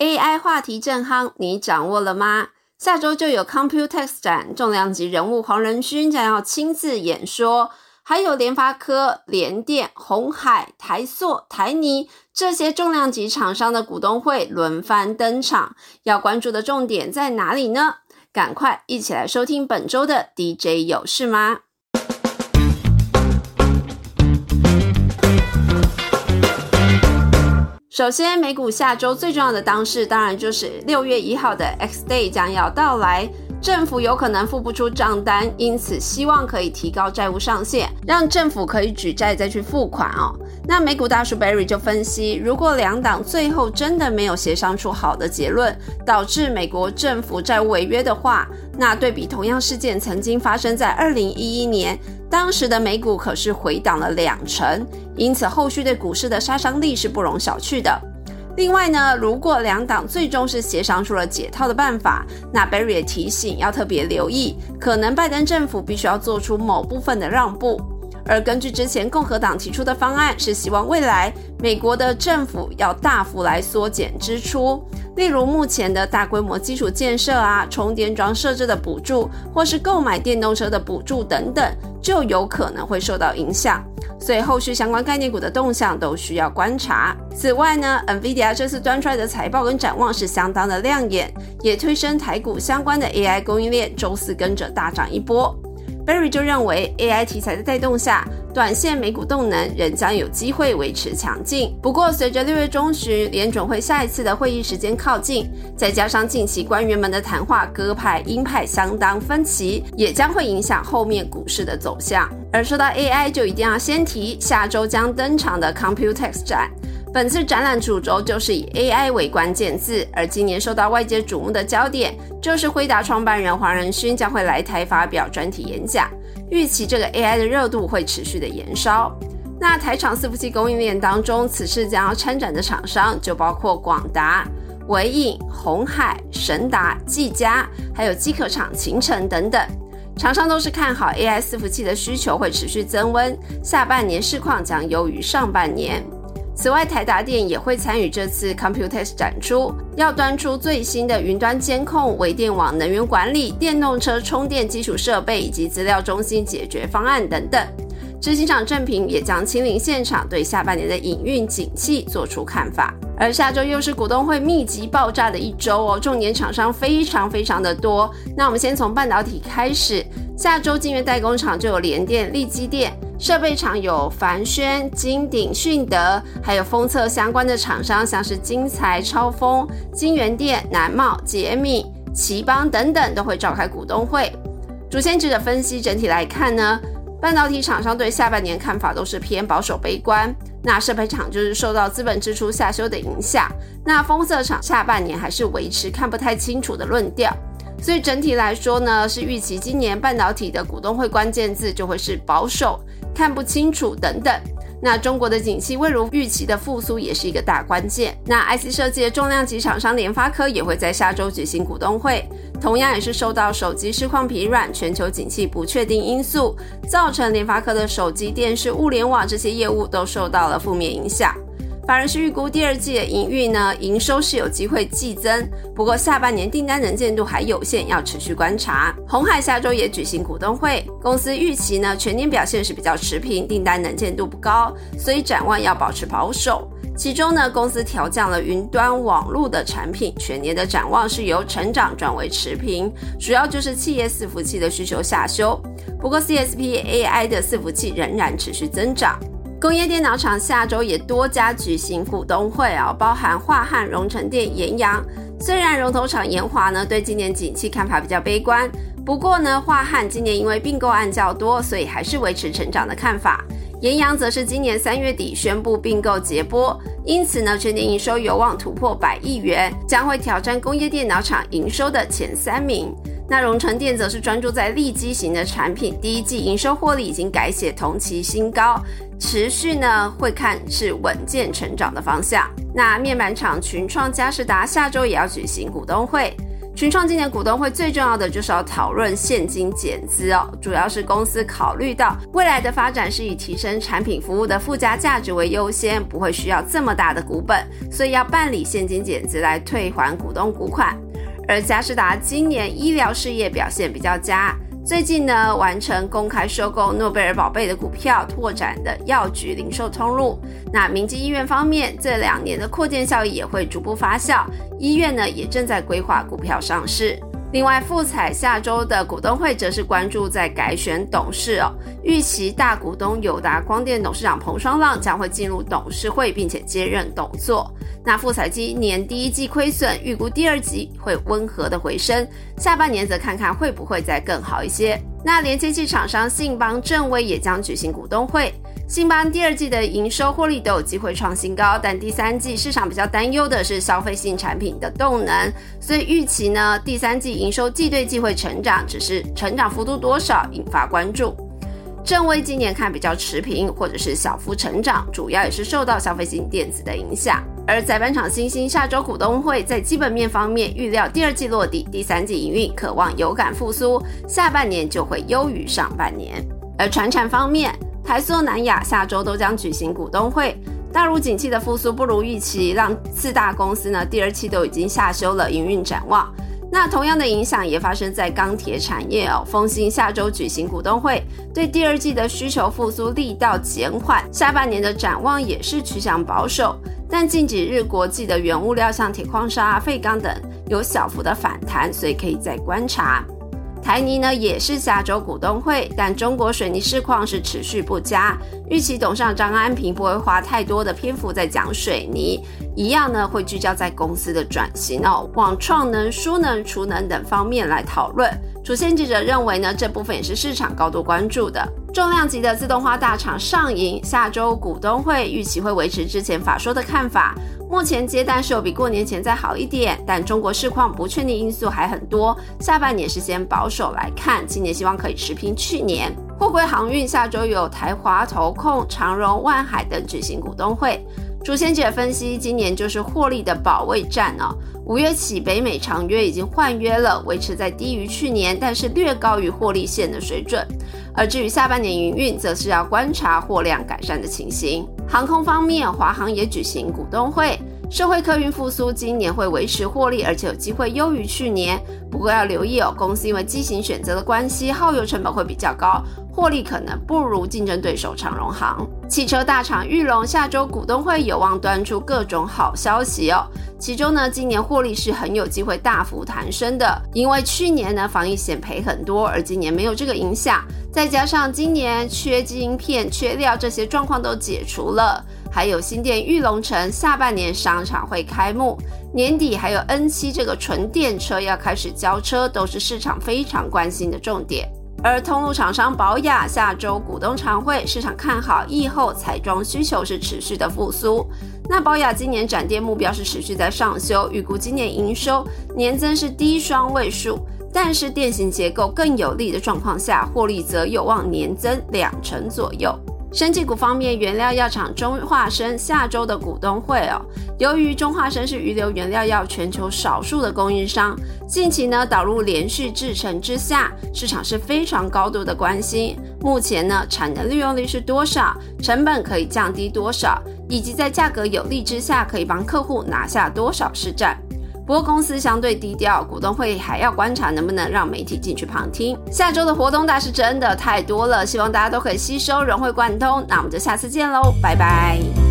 AI 话题正夯，你掌握了吗？下周就有 Computex 展，重量级人物黄仁勋将要亲自演说，还有联发科、联电、红海、台塑、台泥这些重量级厂商的股东会轮番登场，要关注的重点在哪里呢？赶快一起来收听本周的 DJ 有事吗？首先，美股下周最重要的当事，当然就是六月一号的 X Day 将要到来。政府有可能付不出账单，因此希望可以提高债务上限，让政府可以举债再去付款哦。那美股大叔 Barry 就分析，如果两党最后真的没有协商出好的结论，导致美国政府债务违约的话，那对比同样事件曾经发生在二零一一年，当时的美股可是回档了两成，因此后续对股市的杀伤力是不容小觑的。另外呢，如果两党最终是协商出了解套的办法，那 Barry 也提醒要特别留意，可能拜登政府必须要做出某部分的让步。而根据之前共和党提出的方案，是希望未来美国的政府要大幅来缩减支出，例如目前的大规模基础建设啊、充电桩设置的补助，或是购买电动车的补助等等，就有可能会受到影响。所以后续相关概念股的动向都需要观察。此外呢，NVIDIA 这次端出来的财报跟展望是相当的亮眼，也推升台股相关的 AI 供应链周四跟着大涨一波。Berry 就认为，AI 题材的带动下，短线美股动能仍将有机会维持强劲。不过，随着六月中旬联准会下一次的会议时间靠近，再加上近期官员们的谈话鸽派鹰派相当分歧，也将会影响后面股市的走向。而说到 AI，就一定要先提下周将登场的 Computex 展。本次展览主轴就是以 AI 为关键字，而今年受到外界瞩目的焦点就是辉达创办人黄仁勋将会来台发表专题演讲，预期这个 AI 的热度会持续的延烧。那台厂伺服器供应链当中，此次将要参展的厂商就包括广达、伟影、红海、神达、技嘉，还有机壳厂秦城等等，厂商都是看好 AI 伺服器的需求会持续增温，下半年市况将优于上半年。此外，台达电也会参与这次 Computex 展出，要端出最新的云端监控、微电网、能源管理、电动车充电基础设备以及资料中心解决方案等等。执行长郑平也将亲临现场，对下半年的营运景气做出看法。而下周又是股东会密集爆炸的一周哦，重点厂商非常非常的多。那我们先从半导体开始，下周晶圆代工厂就有联电、立基电。设备厂有凡轩、金鼎、迅德，还有封测相关的厂商，像是金财、超风、金源电、南茂、杰米、奇邦等等，都会召开股东会。主线值的分析整体来看呢，半导体厂商对下半年看法都是偏保守悲观。那设备厂就是受到资本支出下修的影响。那封测厂下半年还是维持看不太清楚的论调。所以整体来说呢，是预期今年半导体的股东会关键字就会是保守。看不清楚等等，那中国的景气未如预期的复苏也是一个大关键。那 IC 设计的重量级厂商联发科也会在下周举行股东会，同样也是受到手机市况疲软、全球景气不确定因素，造成联发科的手机、电视、物联网这些业务都受到了负面影响。法人是预估第二季的营运呢，营收是有机会季增，不过下半年订单能见度还有限，要持续观察。红海下周也举行股东会，公司预期呢全年表现是比较持平，订单能见度不高，所以展望要保持保守。其中呢，公司调降了云端网络的产品，全年的展望是由成长转为持平，主要就是企业伺服器的需求下修。不过 CSP AI 的伺服器仍然持续增长。工业电脑厂下周也多家举行股东会啊，包含华汉、荣成电、延阳。虽然龙头厂延华呢对今年景气看法比较悲观，不过呢华汉今年因为并购案较多，所以还是维持成长的看法。延阳则是今年三月底宣布并购捷波，因此呢全年营收有望突破百亿元，将会挑战工业电脑厂营收的前三名。那荣成电则是专注在立基型的产品，第一季营收获利已经改写同期新高。持续呢会看是稳健成长的方向。那面板厂群创嘉士达下周也要举行股东会，群创今年股东会最重要的就是要讨论现金减资哦，主要是公司考虑到未来的发展是以提升产品服务的附加价值为优先，不会需要这么大的股本，所以要办理现金减资来退还股东股款。而嘉士达今年医疗事业表现比较佳。最近呢，完成公开收购诺贝尔宝贝的股票，拓展的药局零售通路。那明基医院方面，这两年的扩建效益也会逐步发酵，医院呢也正在规划股票上市。另外，富彩下周的股东会则是关注在改选董事哦，预期大股东友达光电董事长彭双浪将会进入董事会，并且接任董座。那富彩今年第一季亏损，预估第二季会温和的回升，下半年则看看会不会再更好一些。那连接器厂商信邦正威也将举行股东会。信邦第二季的营收获利都有机会创新高，但第三季市场比较担忧的是消费性产品的动能，所以预期呢第三季营收季对季会成长，只是成长幅度多少引发关注。正威今年看比较持平或者是小幅成长，主要也是受到消费性电子的影响。而载板厂新兴下周股东会在基本面方面预料第二季落地，第三季营运渴望有感复苏，下半年就会优于上半年。而船产方面。台塑、南亚下周都将举行股东会。大陆景气的复苏不如预期，让四大公司呢第二期都已经下修了营运展望。那同样的影响也发生在钢铁产业哦。丰兴下周举行股东会，对第二季的需求复苏力道减缓，下半年的展望也是趋向保守。但近几日国际的原物料像铁矿砂、废钢等有小幅的反弹，所以可以再观察。台泥呢也是下周股东会，但中国水泥市况是持续不佳，预期董事长张安平不会花太多的篇幅在讲水泥，一样呢会聚焦在公司的转型哦，往创能、输能、储能等方面来讨论。主线记者认为呢，这部分也是市场高度关注的。重量级的自动化大厂上银下周股东会预期会维持之前法说的看法。目前接单是有比过年前再好一点，但中国市况不确定因素还很多，下半年是先保守来看，今年希望可以持平去年。货柜航运下周有台华投控、长荣、万海等举行股东会。朱先姐分析，今年就是获利的保卫战哦。五月起，北美长约已经换约了，维持在低于去年，但是略高于获利线的水准。而至于下半年营运，则是要观察货量改善的情形。航空方面，华航也举行股东会。社会客运复苏，今年会维持获利，而且有机会优于去年。不过要留意哦，公司因为机型选择的关系，耗油成本会比较高，获利可能不如竞争对手长荣航。汽车大厂裕隆下周股东会有望端出各种好消息哦。其中呢，今年获利是很有机会大幅弹升的，因为去年呢防疫险赔很多，而今年没有这个影响，再加上今年缺晶片、缺料这些状况都解除了。还有新店玉龙城下半年商场会开幕，年底还有 N 七这个纯电车要开始交车，都是市场非常关心的重点。而通路厂商宝雅下周股东常会，市场看好疫后彩妆需求是持续的复苏。那宝雅今年展店目标是持续在上修，预估今年营收年增是低双位数，但是电型结构更有利的状况下，获利则有望年增两成左右。生技股方面，原料药厂中化生下周的股东会哦。由于中化生是余留原料药全球少数的供应商，近期呢导入连续制程之下，市场是非常高度的关心。目前呢产能利用率是多少，成本可以降低多少，以及在价格有利之下可以帮客户拿下多少市占。不过公司相对低调，股东会还要观察能不能让媒体进去旁听。下周的活动大是真的太多了，希望大家都可以吸收融会贯通。那我们就下次见喽，拜拜。